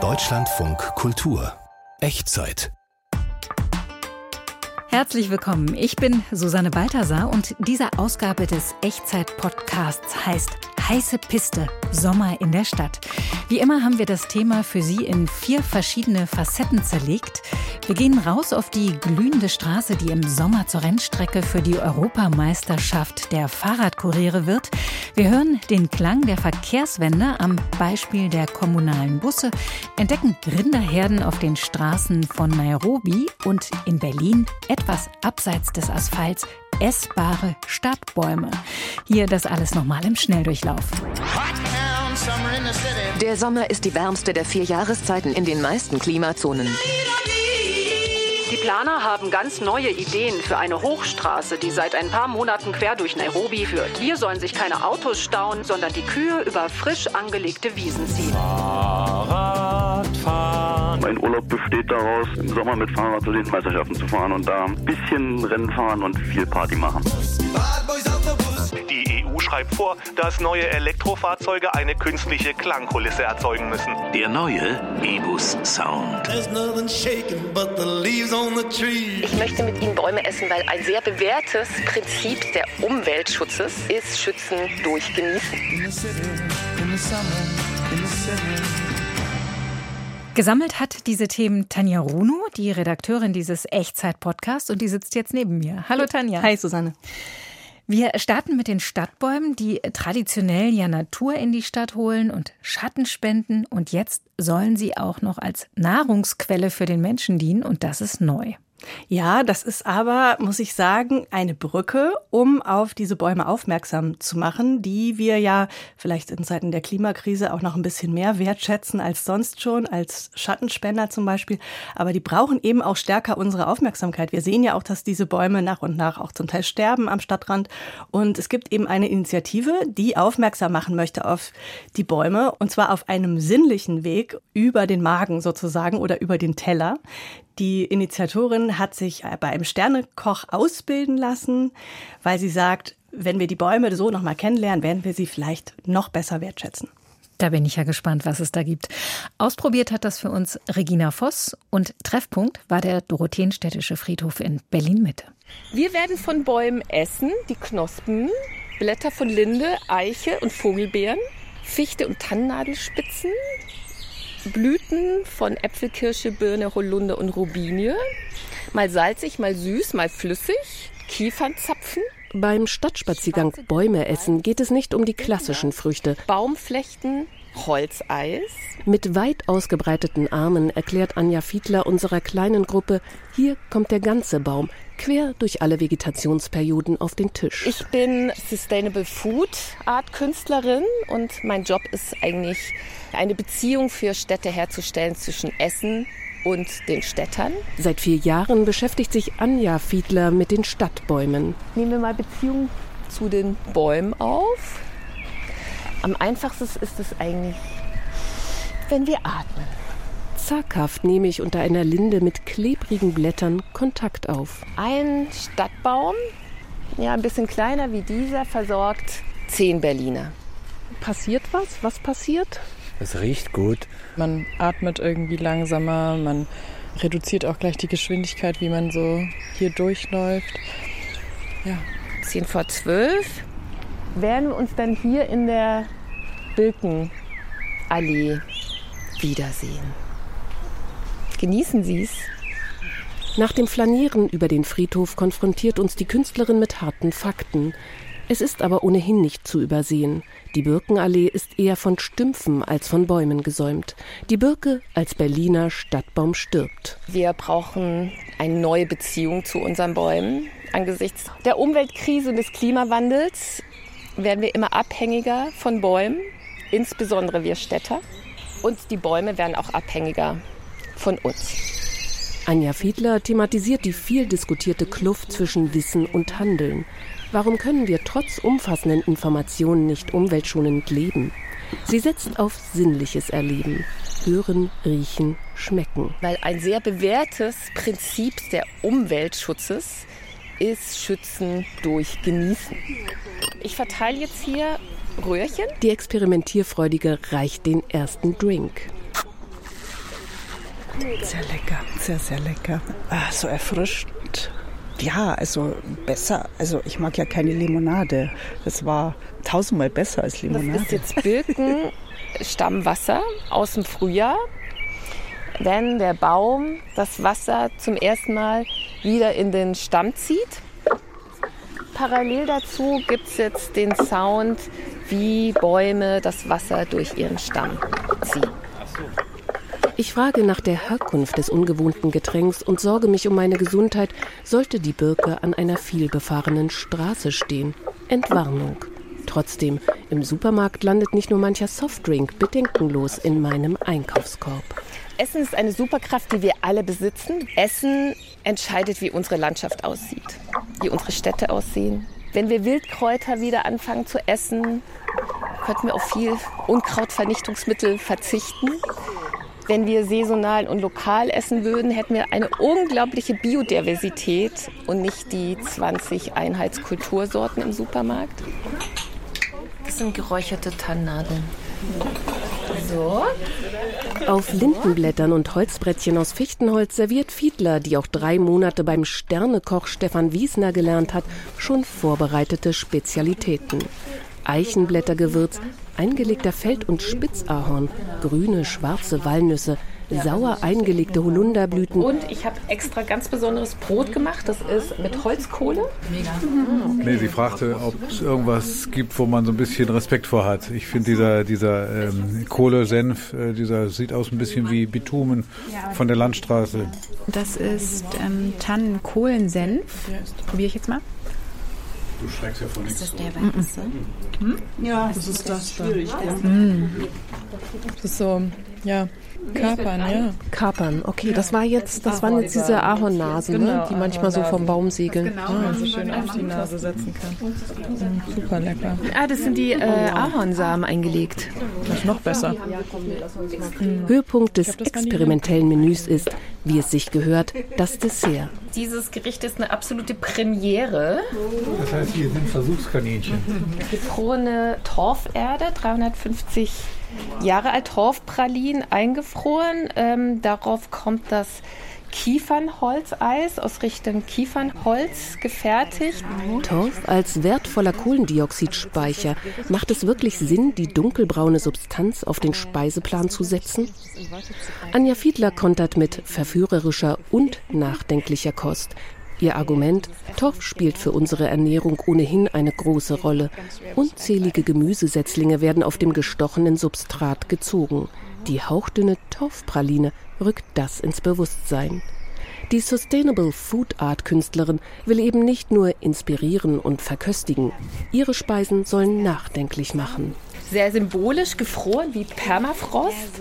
Deutschlandfunk Kultur Echtzeit Herzlich willkommen. Ich bin Susanne Balthasar und diese Ausgabe des Echtzeit-Podcasts heißt Heiße Piste, Sommer in der Stadt. Wie immer haben wir das Thema für Sie in vier verschiedene Facetten zerlegt. Wir gehen raus auf die glühende Straße, die im Sommer zur Rennstrecke für die Europameisterschaft der Fahrradkuriere wird. Wir hören den Klang der Verkehrswende am Beispiel der kommunalen Busse, entdecken Rinderherden auf den Straßen von Nairobi und in Berlin, etwas abseits des Asphalts, essbare Stadtbäume. Hier das alles nochmal im Schnelldurchlauf. Der Sommer ist die wärmste der vier Jahreszeiten in den meisten Klimazonen. Die Planer haben ganz neue Ideen für eine Hochstraße, die seit ein paar Monaten quer durch Nairobi führt. Hier sollen sich keine Autos stauen, sondern die Kühe über frisch angelegte Wiesen ziehen. Fahrradfahren. Mein Urlaub besteht daraus, im Sommer mit Fahrrad zu den Meisterschaften zu fahren und da ein bisschen Rennen fahren und viel Party machen. Die EU schreibt vor, dass neue Elektrofahrzeuge eine künstliche Klangkulisse erzeugen müssen. Der neue E-Bus Sound. Ich möchte mit Ihnen Bäume essen, weil ein sehr bewährtes Prinzip der Umweltschutzes ist Schützen durch Genießen. Gesammelt hat diese Themen Tanja Runo, die Redakteurin dieses Echtzeit-Podcasts, und die sitzt jetzt neben mir. Hallo Tanja. Hi Susanne. Wir starten mit den Stadtbäumen, die traditionell ja Natur in die Stadt holen und Schatten spenden. Und jetzt sollen sie auch noch als Nahrungsquelle für den Menschen dienen. Und das ist neu. Ja, das ist aber, muss ich sagen, eine Brücke, um auf diese Bäume aufmerksam zu machen, die wir ja vielleicht in Zeiten der Klimakrise auch noch ein bisschen mehr wertschätzen als sonst schon, als Schattenspender zum Beispiel. Aber die brauchen eben auch stärker unsere Aufmerksamkeit. Wir sehen ja auch, dass diese Bäume nach und nach auch zum Teil sterben am Stadtrand. Und es gibt eben eine Initiative, die aufmerksam machen möchte auf die Bäume und zwar auf einem sinnlichen Weg über den Magen sozusagen oder über den Teller. Die Initiatorin hat sich bei einem Sternekoch ausbilden lassen, weil sie sagt, wenn wir die Bäume so nochmal kennenlernen, werden wir sie vielleicht noch besser wertschätzen. Da bin ich ja gespannt, was es da gibt. Ausprobiert hat das für uns Regina Voss und Treffpunkt war der Dorotheenstädtische Friedhof in Berlin-Mitte. Wir werden von Bäumen essen, die Knospen, Blätter von Linde, Eiche und Vogelbeeren, Fichte und Tannennadelspitzen, Blüten von Äpfel, Kirsche, Birne, Holunder und Rubinie. Mal salzig, mal süß, mal flüssig. Kiefernzapfen. Beim Stadtspaziergang Bäume essen geht es nicht um die klassischen Früchte. Baumflechten, Holzeis. Mit weit ausgebreiteten Armen erklärt Anja Fiedler unserer kleinen Gruppe, hier kommt der ganze Baum quer durch alle Vegetationsperioden auf den Tisch. Ich bin Sustainable Food Art Künstlerin und mein Job ist eigentlich eine Beziehung für Städte herzustellen zwischen Essen und den Städtern. Seit vier Jahren beschäftigt sich Anja Fiedler mit den Stadtbäumen. Nehmen wir mal Beziehung zu den Bäumen auf. Am einfachsten ist es eigentlich, wenn wir atmen. Zaghaft nehme ich unter einer Linde mit klebrigen Blättern Kontakt auf. Ein Stadtbaum, ja ein bisschen kleiner wie dieser, versorgt zehn Berliner. Passiert was? Was passiert? Es riecht gut. Man atmet irgendwie langsamer, man reduziert auch gleich die Geschwindigkeit, wie man so hier durchläuft. Ja. Zehn vor zwölf werden wir uns dann hier in der Birkenallee wiedersehen. Genießen Sie es. Nach dem Flanieren über den Friedhof konfrontiert uns die Künstlerin mit harten Fakten. Es ist aber ohnehin nicht zu übersehen. Die Birkenallee ist eher von Stümpfen als von Bäumen gesäumt. Die Birke als Berliner Stadtbaum stirbt. Wir brauchen eine neue Beziehung zu unseren Bäumen. Angesichts der Umweltkrise und des Klimawandels werden wir immer abhängiger von Bäumen, insbesondere wir Städter. Und die Bäume werden auch abhängiger von uns. Anja Fiedler thematisiert die viel diskutierte Kluft zwischen Wissen und Handeln. Warum können wir trotz umfassenden Informationen nicht umweltschonend leben? Sie setzt auf sinnliches Erleben. Hören, riechen, schmecken. Weil ein sehr bewährtes Prinzip der Umweltschutzes ist Schützen durch Genießen. Ich verteile jetzt hier Röhrchen. Die Experimentierfreudige reicht den ersten Drink. Sehr lecker, sehr, sehr lecker. Ah, so erfrischend. Ja, also besser. Also ich mag ja keine Limonade. Das war tausendmal besser als Limonade. Das ist jetzt Birkenstammwasser aus dem Frühjahr. Wenn der Baum das Wasser zum ersten Mal wieder in den Stamm zieht. Parallel dazu gibt es jetzt den Sound, wie Bäume das Wasser durch ihren Stamm ziehen. Ich frage nach der Herkunft des ungewohnten Getränks und sorge mich um meine Gesundheit, sollte die Birke an einer vielbefahrenen Straße stehen. Entwarnung. Trotzdem, im Supermarkt landet nicht nur mancher Softdrink bedenkenlos in meinem Einkaufskorb. Essen ist eine Superkraft, die wir alle besitzen. Essen entscheidet, wie unsere Landschaft aussieht, wie unsere Städte aussehen. Wenn wir Wildkräuter wieder anfangen zu essen, könnten wir auf viel Unkrautvernichtungsmittel verzichten. Wenn wir saisonal und lokal essen würden, hätten wir eine unglaubliche Biodiversität und nicht die 20 Einheitskultursorten im Supermarkt. Das sind geräucherte Tannennadeln. So. Auf Lindenblättern und Holzbrettchen aus Fichtenholz serviert Fiedler, die auch drei Monate beim Sternekoch Stefan Wiesner gelernt hat, schon vorbereitete Spezialitäten. Eichenblättergewürz, eingelegter Feld- und Spitzahorn, grüne, schwarze Walnüsse, sauer eingelegte Holunderblüten. Und ich habe extra ganz besonderes Brot gemacht. Das ist mit Holzkohle. Mega. Nee, sie fragte, ob es irgendwas gibt, wo man so ein bisschen Respekt vor hat. Ich finde dieser, dieser ähm, Kohlesenf, äh, dieser sieht aus ein bisschen wie Bitumen von der Landstraße. Das ist ähm, Tannenkohlensenf. Probiere ich jetzt mal. Du schreckst ja von nichts. Ist das der weiße? Hm? Ja, das ist das da. Mm. Das ist so, ja, Kapern, ja. Kapern, okay, das war jetzt, das waren jetzt diese Ahornnasen, ne, die manchmal so vom Baum segeln. Genau, man so schön auf die Nase setzen kann. Mm, super lecker. Ah, das sind die äh, Ahornsamen eingelegt. Das ist noch besser. Höhepunkt des experimentellen Menüs ist, wie es sich gehört, das Dessert. Dieses Gericht ist eine absolute Premiere. Das heißt, hier sind Versuchskaninchen. Gefrorene Torferde, 350 Jahre alt, Torfpralinen eingefroren. Ähm, darauf kommt das Kiefernholzeis aus Richtung Kiefernholz gefertigt. Torf als wertvoller Kohlendioxidspeicher. Macht es wirklich Sinn, die dunkelbraune Substanz auf den Speiseplan zu setzen? Anja Fiedler kontert mit verführerischer und nachdenklicher Kost. Ihr Argument, Torf spielt für unsere Ernährung ohnehin eine große Rolle. Unzählige Gemüsesetzlinge werden auf dem gestochenen Substrat gezogen. Die hauchdünne Torfpraline rückt das ins Bewusstsein. Die Sustainable Food Art Künstlerin will eben nicht nur inspirieren und verköstigen. Ihre Speisen sollen nachdenklich machen. Sehr symbolisch gefroren wie Permafrost.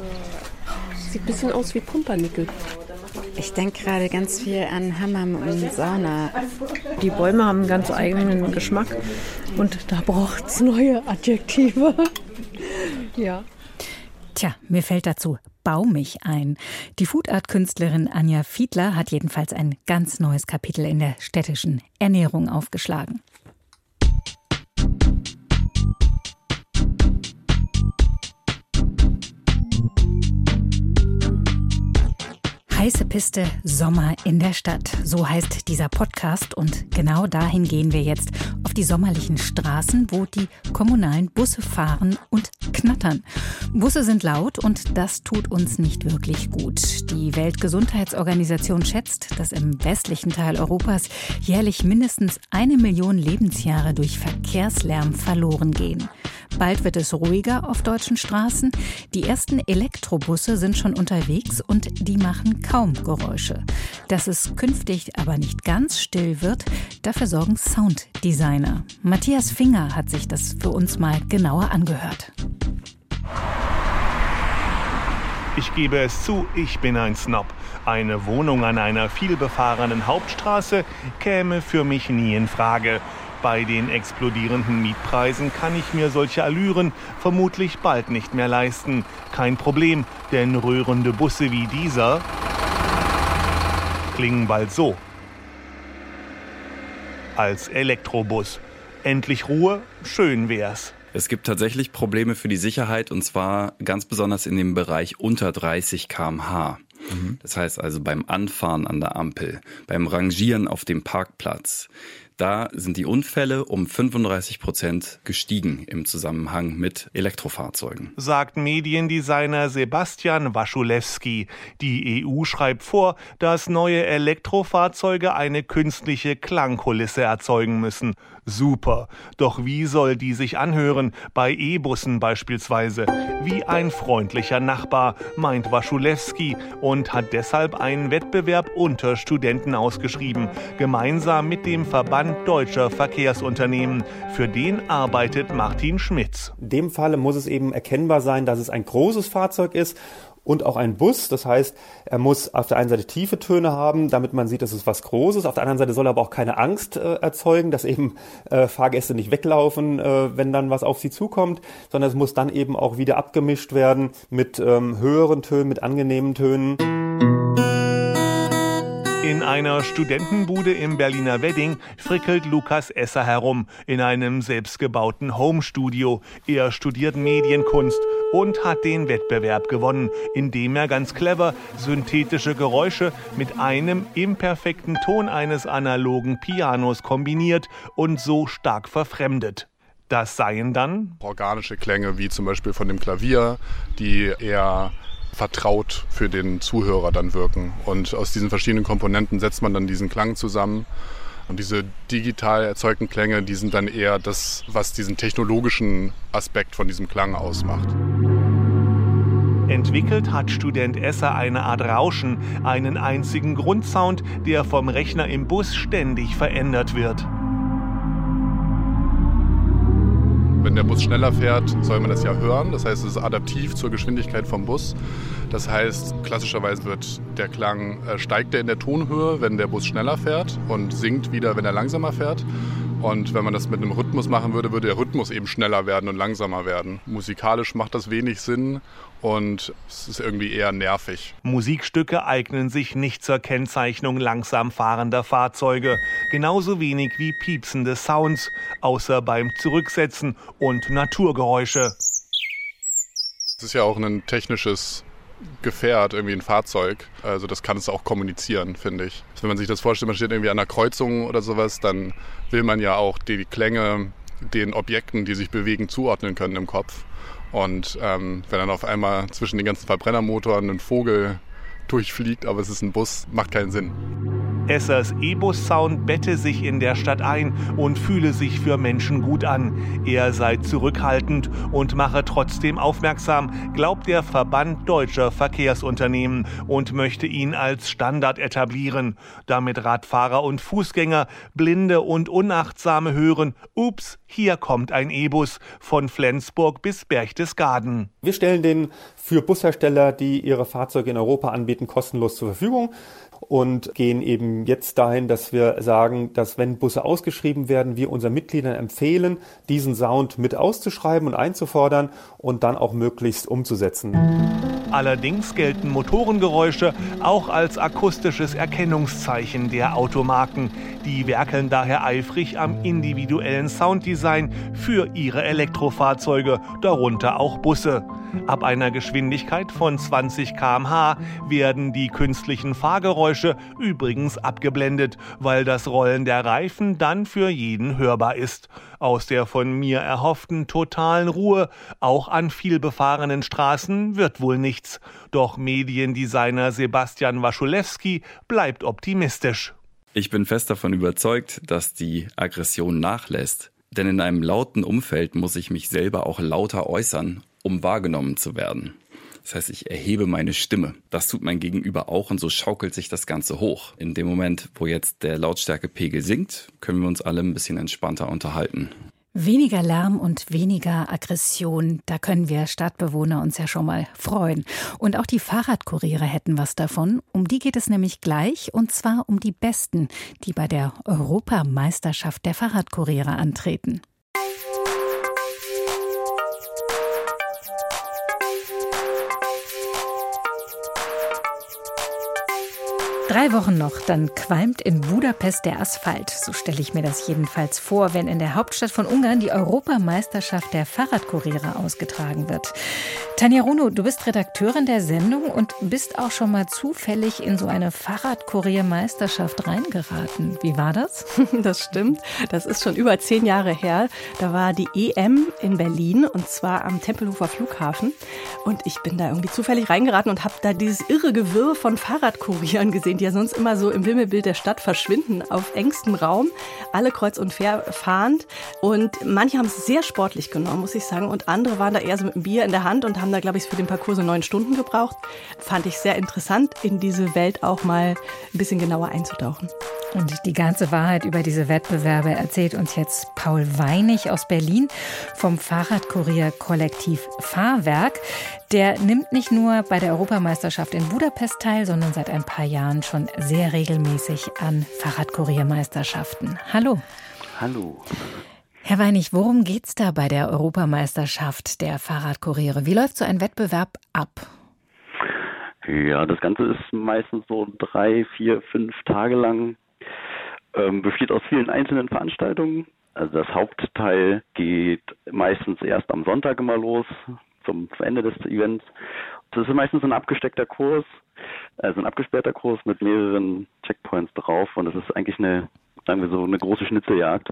Sieht ein bisschen aus wie Pumpernickel. Ich denke gerade ganz viel an Hammam und Sauna. Die Bäume haben einen ganz eigenen Geschmack und da braucht es neue Adjektive. ja. Tja, mir fällt dazu baumig ein. Die Foodart-Künstlerin Anja Fiedler hat jedenfalls ein ganz neues Kapitel in der städtischen Ernährung aufgeschlagen. Heiße Piste Sommer in der Stadt. So heißt dieser Podcast. Und genau dahin gehen wir jetzt auf die sommerlichen Straßen, wo die kommunalen Busse fahren und knattern. Busse sind laut und das tut uns nicht wirklich gut. Die Weltgesundheitsorganisation schätzt, dass im westlichen Teil Europas jährlich mindestens eine Million Lebensjahre durch Verkehrslärm verloren gehen. Bald wird es ruhiger auf deutschen Straßen. Die ersten Elektrobusse sind schon unterwegs und die machen kaum Geräusche. Dass es künftig aber nicht ganz still wird, dafür sorgen Sounddesigner. Matthias Finger hat sich das für uns mal genauer angehört. Ich gebe es zu, ich bin ein Snob. Eine Wohnung an einer vielbefahrenen Hauptstraße käme für mich nie in Frage. Bei den explodierenden Mietpreisen kann ich mir solche Allüren vermutlich bald nicht mehr leisten. Kein Problem, denn rührende Busse wie dieser klingen bald so. Als Elektrobus. Endlich Ruhe, schön wär's. Es gibt tatsächlich Probleme für die Sicherheit und zwar ganz besonders in dem Bereich unter 30 kmh. Mhm. Das heißt also beim Anfahren an der Ampel, beim Rangieren auf dem Parkplatz. Da sind die Unfälle um 35 Prozent gestiegen im Zusammenhang mit Elektrofahrzeugen. Sagt Mediendesigner Sebastian Waschulewski. Die EU schreibt vor, dass neue Elektrofahrzeuge eine künstliche Klangkulisse erzeugen müssen. Super. Doch wie soll die sich anhören? Bei E-Bussen beispielsweise. Wie ein freundlicher Nachbar, meint Waschulewski und hat deshalb einen Wettbewerb unter Studenten ausgeschrieben. Gemeinsam mit dem Verband Deutscher Verkehrsunternehmen. Für den arbeitet Martin Schmitz. In dem Falle muss es eben erkennbar sein, dass es ein großes Fahrzeug ist und auch ein Bus. Das heißt, er muss auf der einen Seite tiefe Töne haben, damit man sieht, dass es was Großes. Auf der anderen Seite soll er aber auch keine Angst äh, erzeugen, dass eben äh, Fahrgäste nicht weglaufen, äh, wenn dann was auf sie zukommt, sondern es muss dann eben auch wieder abgemischt werden mit ähm, höheren Tönen, mit angenehmen Tönen. In einer Studentenbude im Berliner Wedding frickelt Lukas Esser herum in einem selbstgebauten Homestudio. Er studiert Medienkunst und hat den Wettbewerb gewonnen, indem er ganz clever synthetische Geräusche mit einem imperfekten Ton eines analogen Pianos kombiniert und so stark verfremdet. Das seien dann organische Klänge wie zum Beispiel von dem Klavier, die eher vertraut für den Zuhörer dann wirken. Und aus diesen verschiedenen Komponenten setzt man dann diesen Klang zusammen. Und diese digital erzeugten Klänge, die sind dann eher das, was diesen technologischen Aspekt von diesem Klang ausmacht. Entwickelt hat Student Esser eine Art Rauschen, einen einzigen Grundsound, der vom Rechner im Bus ständig verändert wird. Wenn der Bus schneller fährt, soll man das ja hören. Das heißt, es ist adaptiv zur Geschwindigkeit vom Bus. Das heißt, klassischerweise wird der Klang, äh, steigt er in der Tonhöhe, wenn der Bus schneller fährt und sinkt wieder, wenn er langsamer fährt. Und wenn man das mit einem Rhythmus machen würde, würde der Rhythmus eben schneller werden und langsamer werden. Musikalisch macht das wenig Sinn und es ist irgendwie eher nervig. Musikstücke eignen sich nicht zur Kennzeichnung langsam fahrender Fahrzeuge, genauso wenig wie piepsende Sounds, außer beim Zurücksetzen und Naturgeräusche. Es ist ja auch ein technisches Gefährt, irgendwie ein Fahrzeug. Also das kann es auch kommunizieren, finde ich. Wenn man sich das vorstellt, man steht irgendwie an einer Kreuzung oder sowas, dann will man ja auch die Klänge den Objekten, die sich bewegen, zuordnen können im Kopf. Und ähm, wenn dann auf einmal zwischen den ganzen Verbrennermotoren ein Vogel durchfliegt, aber es ist ein Bus, macht keinen Sinn. Essers E-Bus-Sound bette sich in der Stadt ein und fühle sich für Menschen gut an. Er sei zurückhaltend und mache trotzdem aufmerksam, glaubt der Verband deutscher Verkehrsunternehmen und möchte ihn als Standard etablieren, damit Radfahrer und Fußgänger, Blinde und Unachtsame hören, ups, hier kommt ein E-Bus von Flensburg bis Berchtesgaden. Wir stellen den für Bushersteller, die ihre Fahrzeuge in Europa anbieten, kostenlos zur Verfügung und gehen eben jetzt dahin, dass wir sagen, dass wenn Busse ausgeschrieben werden, wir unseren Mitgliedern empfehlen, diesen Sound mit auszuschreiben und einzufordern und dann auch möglichst umzusetzen. Allerdings gelten Motorengeräusche auch als akustisches Erkennungszeichen der Automarken. Die werkeln daher eifrig am individuellen Sounddesign für ihre Elektrofahrzeuge, darunter auch Busse. Ab einer Geschwindigkeit von 20 km/h werden die künstlichen Fahrgeräusche übrigens abgeblendet, weil das Rollen der Reifen dann für jeden hörbar ist. Aus der von mir erhofften totalen Ruhe, auch an vielbefahrenen Straßen, wird wohl nichts. Doch Mediendesigner Sebastian Waschulewski bleibt optimistisch. Ich bin fest davon überzeugt, dass die Aggression nachlässt. Denn in einem lauten Umfeld muss ich mich selber auch lauter äußern, um wahrgenommen zu werden. Das heißt, ich erhebe meine Stimme. Das tut mein Gegenüber auch und so schaukelt sich das Ganze hoch. In dem Moment, wo jetzt der Lautstärkepegel sinkt, können wir uns alle ein bisschen entspannter unterhalten. Weniger Lärm und weniger Aggression, da können wir Stadtbewohner uns ja schon mal freuen. Und auch die Fahrradkuriere hätten was davon. Um die geht es nämlich gleich, und zwar um die Besten, die bei der Europameisterschaft der Fahrradkuriere antreten. Drei Wochen noch, dann qualmt in Budapest der Asphalt. So stelle ich mir das jedenfalls vor, wenn in der Hauptstadt von Ungarn die Europameisterschaft der Fahrradkuriere ausgetragen wird. Tanja Runo, du bist Redakteurin der Sendung und bist auch schon mal zufällig in so eine Fahrradkuriermeisterschaft reingeraten. Wie war das? Das stimmt. Das ist schon über zehn Jahre her. Da war die EM in Berlin und zwar am Tempelhofer Flughafen. Und ich bin da irgendwie zufällig reingeraten und habe da dieses irre Gewirr von Fahrradkurieren gesehen die ja sonst immer so im Wimmelbild der Stadt verschwinden, auf engstem Raum, alle kreuz und fahrend. Und manche haben es sehr sportlich genommen, muss ich sagen. Und andere waren da eher so mit einem Bier in der Hand und haben da, glaube ich, für den Parcours so neun Stunden gebraucht. Fand ich sehr interessant, in diese Welt auch mal ein bisschen genauer einzutauchen. Und die ganze Wahrheit über diese Wettbewerbe erzählt uns jetzt Paul Weinig aus Berlin vom Fahrradkurier Kollektiv Fahrwerk. Der nimmt nicht nur bei der Europameisterschaft in Budapest teil, sondern seit ein paar Jahren schon sehr regelmäßig an Fahrradkuriermeisterschaften. Hallo. Hallo. Herr Weinig, worum geht's da bei der Europameisterschaft der Fahrradkuriere? Wie läuft so ein Wettbewerb ab? Ja, das Ganze ist meistens so drei, vier, fünf Tage lang. Ähm, besteht aus vielen einzelnen Veranstaltungen. Also das Hauptteil geht meistens erst am Sonntag immer los, zum Ende des Events. Das ist meistens ein abgesteckter Kurs, also ein abgesperrter Kurs mit mehreren Checkpoints drauf und das ist eigentlich eine, sagen wir so, eine große Schnitzeljagd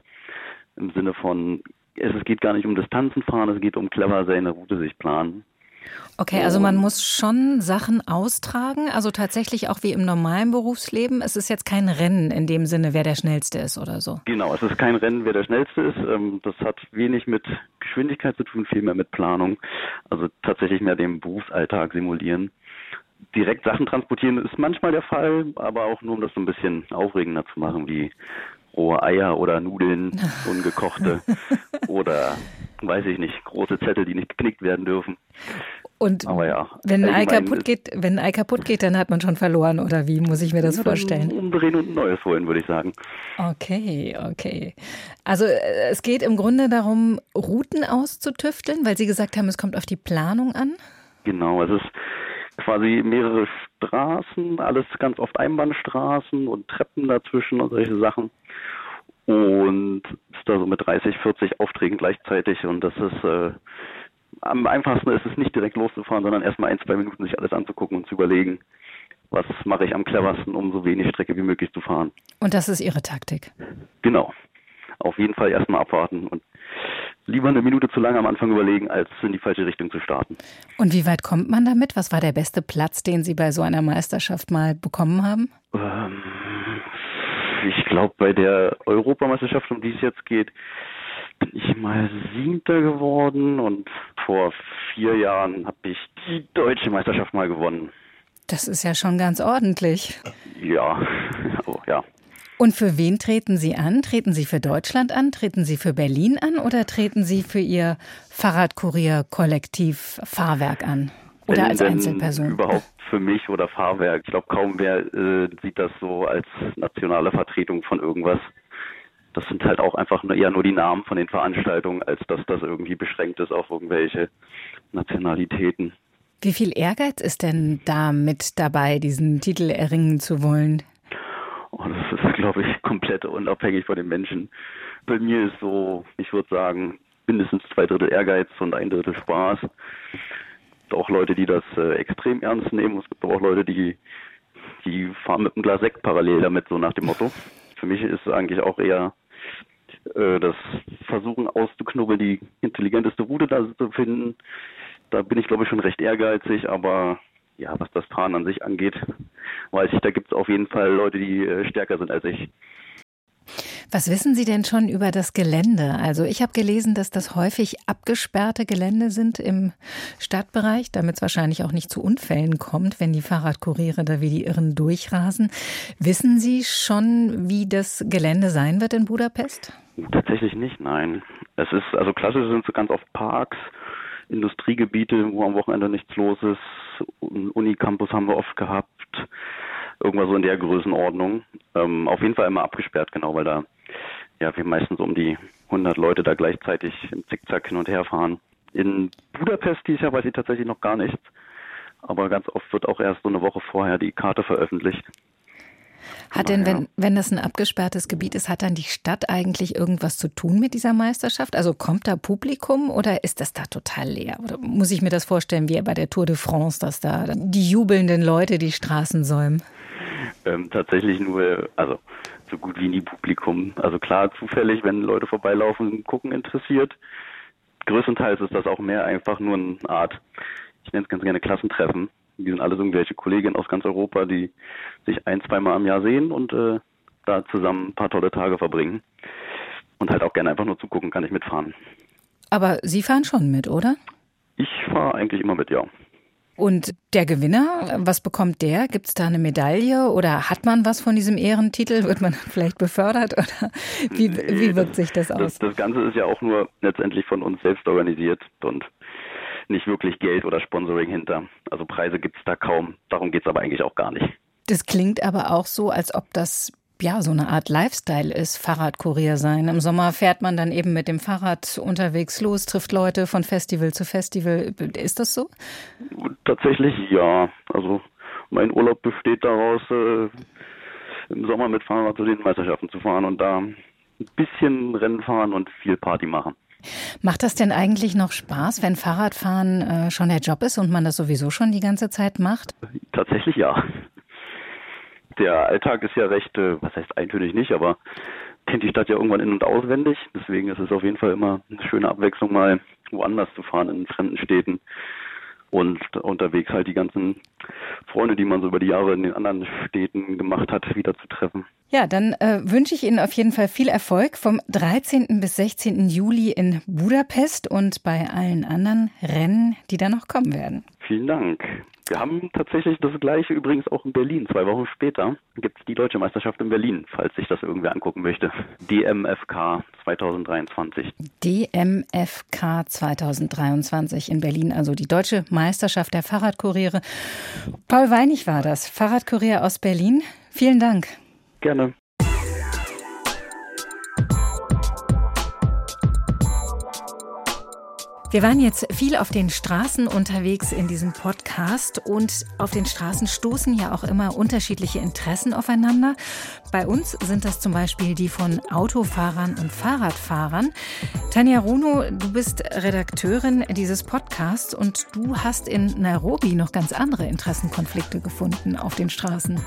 im Sinne von, es geht gar nicht um Distanzen fahren, es geht um clever seine Route sich planen. Okay, also man muss schon Sachen austragen, also tatsächlich auch wie im normalen Berufsleben. Es ist jetzt kein Rennen in dem Sinne, wer der Schnellste ist oder so. Genau, es ist kein Rennen, wer der Schnellste ist. Ähm, das hat wenig mit Geschwindigkeit zu tun, viel mehr mit Planung. Also tatsächlich mehr den Berufsalltag simulieren. Direkt Sachen transportieren ist manchmal der Fall, aber auch nur, um das so ein bisschen aufregender zu machen, wie rohe Eier oder Nudeln, ungekochte oder weiß ich nicht, große Zettel, die nicht geknickt werden dürfen. Und ja, wenn, ein Ei kaputt geht, wenn ein Ei kaputt geht, dann hat man schon verloren, oder wie muss ich mir das vorstellen? Umdrehen und ein neues holen, würde ich sagen. Okay, okay. Also äh, es geht im Grunde darum, Routen auszutüfteln, weil Sie gesagt haben, es kommt auf die Planung an. Genau, es ist quasi mehrere Straßen, alles ganz oft Einbahnstraßen und Treppen dazwischen und solche Sachen und ist da so mit 30, 40 Aufträgen gleichzeitig und das ist äh, am einfachsten ist es nicht direkt loszufahren, sondern erstmal ein, zwei Minuten sich alles anzugucken und zu überlegen, was mache ich am cleversten, um so wenig Strecke wie möglich zu fahren. Und das ist Ihre Taktik? Genau. Auf jeden Fall erstmal abwarten und lieber eine Minute zu lange am Anfang überlegen, als in die falsche Richtung zu starten. Und wie weit kommt man damit? Was war der beste Platz, den Sie bei so einer Meisterschaft mal bekommen haben? Ähm, ich glaube, bei der Europameisterschaft, um die es jetzt geht, bin ich mal Siebter geworden und vor vier Jahren habe ich die deutsche Meisterschaft mal gewonnen. Das ist ja schon ganz ordentlich. Ja, oh, ja. Und für wen treten Sie an? Treten Sie für Deutschland an? Treten Sie für Berlin an? Oder treten Sie für Ihr Fahrradkurier-Kollektiv Fahrwerk an? Oder Wenn als Einzelperson? Überhaupt für mich oder Fahrwerk. Ich glaube, kaum wer äh, sieht das so als nationale Vertretung von irgendwas. Das sind halt auch einfach nur, eher nur die Namen von den Veranstaltungen, als dass das irgendwie beschränkt ist auf irgendwelche Nationalitäten. Wie viel Ehrgeiz ist denn da mit dabei, diesen Titel erringen zu wollen? Oh, das ist, glaube ich, komplett unabhängig von den Menschen. Bei mir ist so, ich würde sagen, mindestens zwei Drittel Ehrgeiz und ein Drittel Spaß auch Leute, die das äh, extrem ernst nehmen. Es gibt auch Leute, die, die fahren mit einem Glas Sekt parallel damit, so nach dem Motto. Für mich ist eigentlich auch eher äh, das Versuchen auszuknubbeln, die intelligenteste Route da zu finden. Da bin ich, glaube ich, schon recht ehrgeizig, aber ja, was das Fahren an sich angeht, weiß ich, da gibt es auf jeden Fall Leute, die äh, stärker sind als ich. Was wissen Sie denn schon über das Gelände? Also ich habe gelesen, dass das häufig abgesperrte Gelände sind im Stadtbereich, damit es wahrscheinlich auch nicht zu Unfällen kommt, wenn die Fahrradkuriere da wie die Irren durchrasen. Wissen Sie schon, wie das Gelände sein wird in Budapest? Tatsächlich nicht, nein. Es ist, also klassisch sind so ganz oft Parks, Industriegebiete, wo am Wochenende nichts los ist. Unicampus haben wir oft gehabt irgendwas so in der Größenordnung. Ähm, auf jeden Fall immer abgesperrt, genau, weil da ja wir meistens um die 100 Leute da gleichzeitig im Zickzack hin und her fahren. In Budapest dieses Jahr weiß ich tatsächlich noch gar nichts, aber ganz oft wird auch erst so eine Woche vorher die Karte veröffentlicht. Hat denn, wenn, wenn das ein abgesperrtes Gebiet ist, hat dann die Stadt eigentlich irgendwas zu tun mit dieser Meisterschaft? Also kommt da Publikum oder ist das da total leer? Oder muss ich mir das vorstellen wie bei der Tour de France, dass da die jubelnden Leute die Straßen säumen? Ähm, tatsächlich nur, also so gut wie nie Publikum. Also klar, zufällig, wenn Leute vorbeilaufen, gucken interessiert. Größtenteils ist das auch mehr einfach nur eine Art, ich nenne es ganz gerne Klassentreffen. Die sind alles irgendwelche Kolleginnen aus ganz Europa, die sich ein, zweimal im Jahr sehen und äh, da zusammen ein paar tolle Tage verbringen. Und halt auch gerne einfach nur zugucken, kann ich mitfahren. Aber Sie fahren schon mit, oder? Ich fahre eigentlich immer mit, ja. Und der Gewinner, was bekommt der? Gibt es da eine Medaille oder hat man was von diesem Ehrentitel? Wird man vielleicht befördert oder wie, nee, wie wirkt sich das aus? Das, das Ganze ist ja auch nur letztendlich von uns selbst organisiert und nicht wirklich Geld oder Sponsoring hinter. Also Preise gibt es da kaum. Darum geht es aber eigentlich auch gar nicht. Das klingt aber auch so, als ob das ja, so eine Art Lifestyle ist, Fahrradkurier sein. Im Sommer fährt man dann eben mit dem Fahrrad unterwegs los, trifft Leute von Festival zu Festival. Ist das so? Tatsächlich ja. Also mein Urlaub besteht daraus, äh, im Sommer mit Fahrrad zu den Meisterschaften zu fahren und da ein bisschen Rennen fahren und viel Party machen. Macht das denn eigentlich noch Spaß, wenn Fahrradfahren äh, schon der Job ist und man das sowieso schon die ganze Zeit macht? Tatsächlich ja. Der Alltag ist ja recht, äh, was heißt eintönig nicht, aber kennt die Stadt ja irgendwann in- und auswendig. Deswegen ist es auf jeden Fall immer eine schöne Abwechslung, mal woanders zu fahren in fremden Städten und unterwegs halt die ganzen Freunde, die man so über die Jahre in den anderen Städten gemacht hat, wieder zu treffen. Ja, dann äh, wünsche ich Ihnen auf jeden Fall viel Erfolg vom 13. bis 16. Juli in Budapest und bei allen anderen Rennen, die da noch kommen werden. Vielen Dank. Wir haben tatsächlich das gleiche übrigens auch in Berlin. Zwei Wochen später gibt es die Deutsche Meisterschaft in Berlin, falls sich das irgendwer angucken möchte. DMFK 2023. DMFK 2023 in Berlin, also die Deutsche Meisterschaft der Fahrradkuriere. Paul Weinig war das, Fahrradkurier aus Berlin. Vielen Dank. Gerne. Wir waren jetzt viel auf den Straßen unterwegs in diesem Podcast und auf den Straßen stoßen ja auch immer unterschiedliche Interessen aufeinander. Bei uns sind das zum Beispiel die von Autofahrern und Fahrradfahrern. Tanja Runo, du bist Redakteurin dieses Podcasts und du hast in Nairobi noch ganz andere Interessenkonflikte gefunden auf den Straßen.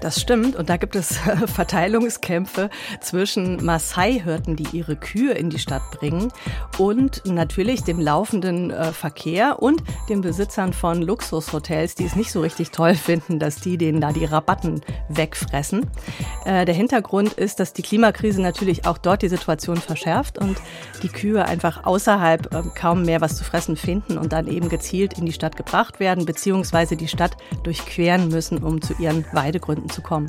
Das stimmt und da gibt es Verteilungskämpfe zwischen Maasai-Hirten, die ihre Kühe in die Stadt bringen und natürlich dem laufenden äh, Verkehr und den Besitzern von Luxushotels, die es nicht so richtig toll finden, dass die denen da die Rabatten wegfressen. Äh, der Hintergrund ist, dass die Klimakrise natürlich auch dort die Situation verschärft und die Kühe einfach außerhalb äh, kaum mehr was zu fressen finden und dann eben gezielt in die Stadt gebracht werden, beziehungsweise die Stadt durchqueren müssen, um zu ihren Weidegründen zu kommen.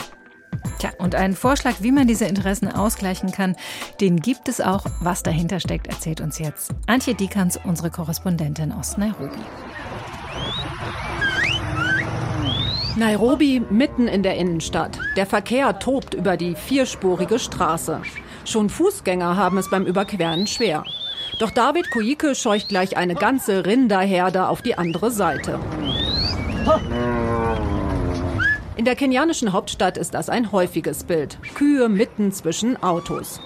Tja, und einen Vorschlag, wie man diese Interessen ausgleichen kann, den gibt es auch. Was dahinter steckt, erzählt uns jetzt Antje Dikans, unsere Korrespondentin aus Nairobi. Nairobi mitten in der Innenstadt. Der Verkehr tobt über die vierspurige Straße. Schon Fußgänger haben es beim Überqueren schwer. Doch David Koike scheucht gleich eine ganze Rinderherde auf die andere Seite. In der kenianischen Hauptstadt ist das ein häufiges Bild. Kühe mitten zwischen Autos.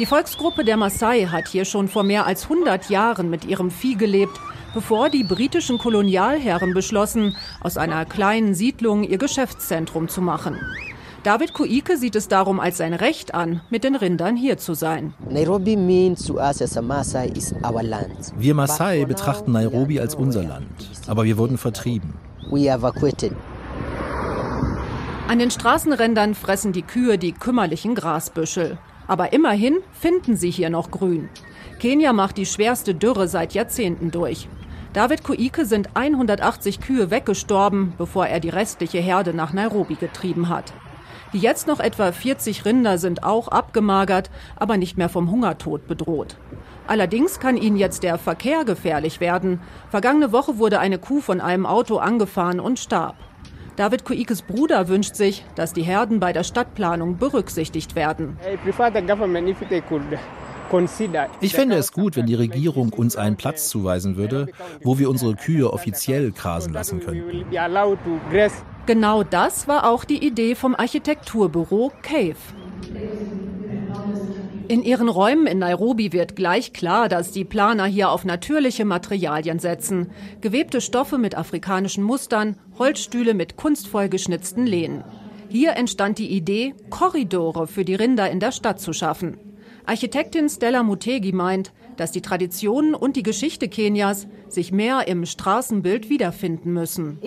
Die Volksgruppe der Maasai hat hier schon vor mehr als 100 Jahren mit ihrem Vieh gelebt, bevor die britischen Kolonialherren beschlossen, aus einer kleinen Siedlung ihr Geschäftszentrum zu machen. David Kuike sieht es darum als sein Recht an, mit den Rindern hier zu sein. Wir Maasai betrachten Nairobi als unser Land, aber wir wurden vertrieben. An den Straßenrändern fressen die Kühe die kümmerlichen Grasbüschel. Aber immerhin finden sie hier noch Grün. Kenia macht die schwerste Dürre seit Jahrzehnten durch. David Kuike sind 180 Kühe weggestorben, bevor er die restliche Herde nach Nairobi getrieben hat. Die jetzt noch etwa 40 Rinder sind auch abgemagert, aber nicht mehr vom Hungertod bedroht. Allerdings kann ihnen jetzt der Verkehr gefährlich werden. Vergangene Woche wurde eine Kuh von einem Auto angefahren und starb. David Kuikes Bruder wünscht sich, dass die Herden bei der Stadtplanung berücksichtigt werden. Ich fände es gut, wenn die Regierung uns einen Platz zuweisen würde, wo wir unsere Kühe offiziell grasen lassen können. Genau das war auch die Idee vom Architekturbüro Cave. In ihren Räumen in Nairobi wird gleich klar, dass die Planer hier auf natürliche Materialien setzen. Gewebte Stoffe mit afrikanischen Mustern, Holzstühle mit kunstvoll geschnitzten Lehnen. Hier entstand die Idee, Korridore für die Rinder in der Stadt zu schaffen. Architektin Stella Mutegi meint, dass die Traditionen und die Geschichte Kenias sich mehr im Straßenbild wiederfinden müssen.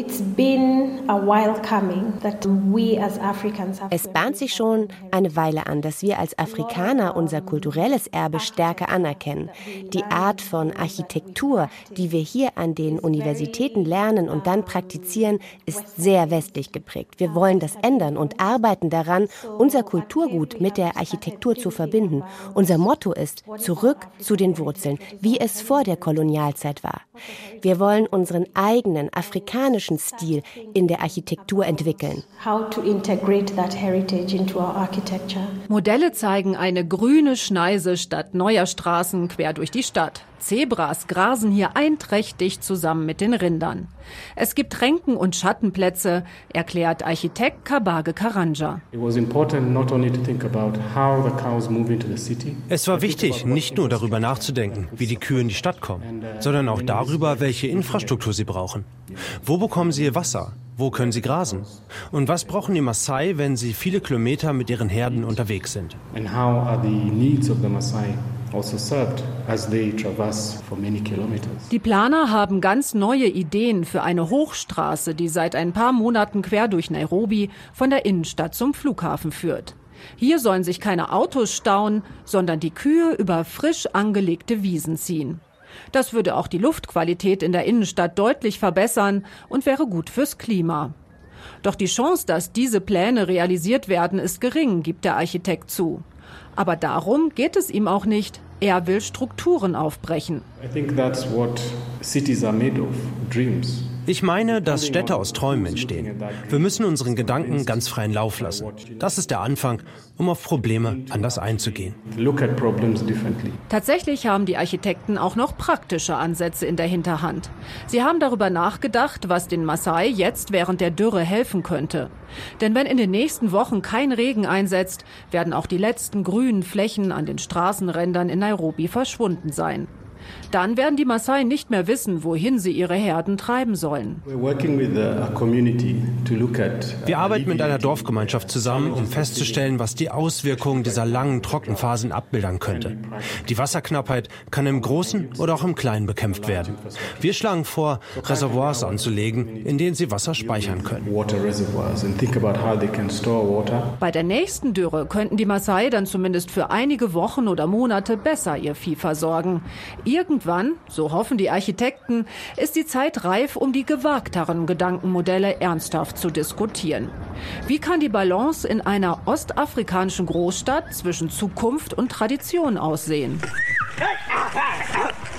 Es bahnt sich schon eine Weile an, dass wir als Afrikaner unser kulturelles Erbe stärker anerkennen. Die Art von Architektur, die wir hier an den Universitäten lernen und dann praktizieren, ist sehr westlich geprägt. Wir wollen das ändern und arbeiten daran, unser Kulturgut mit der Architektur zu verbinden. Unser Motto ist zurück zu den Wurzeln, wie es vor der Kolonialzeit war. Wir wollen unseren eigenen afrikanischen Stil in der Architektur entwickeln. Modelle zeigen eine grüne Schneise statt neuer Straßen quer durch die Stadt. Zebras grasen hier einträchtig zusammen mit den Rindern. Es gibt Ränken und Schattenplätze, erklärt Architekt Kabage Karanja. Es war wichtig, nicht nur darüber nachzudenken, wie die Kühe in die Stadt kommen, sondern auch darüber, welche Infrastruktur sie brauchen. Wo bekommen sie ihr Wasser? Wo können sie grasen? Und was brauchen die Maasai, wenn sie viele Kilometer mit ihren Herden unterwegs sind? And how are the needs of the Maasai also served as they traverse for many kilometers? Die Planer haben ganz neue Ideen für eine Hochstraße, die seit ein paar Monaten quer durch Nairobi von der Innenstadt zum Flughafen führt. Hier sollen sich keine Autos stauen, sondern die Kühe über frisch angelegte Wiesen ziehen. Das würde auch die Luftqualität in der Innenstadt deutlich verbessern und wäre gut fürs Klima. Doch die Chance, dass diese Pläne realisiert werden, ist gering, gibt der Architekt zu. Aber darum geht es ihm auch nicht. Er will Strukturen aufbrechen. I think that's what cities are made of, dreams. Ich meine, dass Städte aus Träumen entstehen. Wir müssen unseren Gedanken ganz freien Lauf lassen. Das ist der Anfang, um auf Probleme anders einzugehen. Tatsächlich haben die Architekten auch noch praktische Ansätze in der Hinterhand. Sie haben darüber nachgedacht, was den Maasai jetzt während der Dürre helfen könnte. Denn wenn in den nächsten Wochen kein Regen einsetzt, werden auch die letzten grünen Flächen an den Straßenrändern in Nairobi verschwunden sein. Dann werden die Maasai nicht mehr wissen, wohin sie ihre Herden treiben sollen. Wir arbeiten mit einer Dorfgemeinschaft zusammen, um festzustellen, was die Auswirkungen dieser langen Trockenphasen abbilden könnte. Die Wasserknappheit kann im Großen oder auch im Kleinen bekämpft werden. Wir schlagen vor, Reservoirs anzulegen, in denen sie Wasser speichern können. Bei der nächsten Dürre könnten die Maasai dann zumindest für einige Wochen oder Monate besser ihr Vieh versorgen. Irgendwann, so hoffen die Architekten, ist die Zeit reif, um die gewagteren Gedankenmodelle ernsthaft zu diskutieren. Wie kann die Balance in einer ostafrikanischen Großstadt zwischen Zukunft und Tradition aussehen?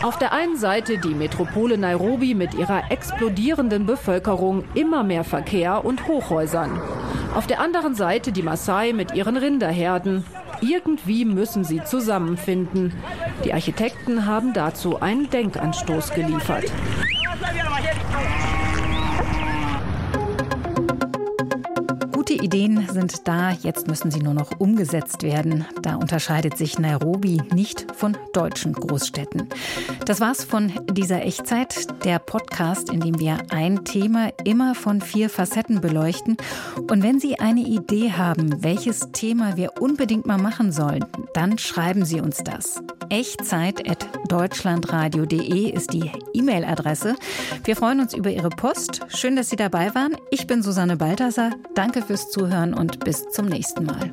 Auf der einen Seite die Metropole Nairobi mit ihrer explodierenden Bevölkerung, immer mehr Verkehr und Hochhäusern. Auf der anderen Seite die Maasai mit ihren Rinderherden. Irgendwie müssen sie zusammenfinden. Die Architekten haben dazu einen Denkanstoß geliefert. Ideen sind da, jetzt müssen sie nur noch umgesetzt werden. Da unterscheidet sich Nairobi nicht von deutschen Großstädten. Das war's von dieser Echtzeit, der Podcast, in dem wir ein Thema immer von vier Facetten beleuchten. Und wenn Sie eine Idee haben, welches Thema wir unbedingt mal machen sollen, dann schreiben Sie uns das. Echtzeit.deutschlandradio.de ist die E-Mail-Adresse. Wir freuen uns über Ihre Post. Schön, dass Sie dabei waren. Ich bin Susanne Balthasar. Danke fürs Zuhören und bis zum nächsten Mal.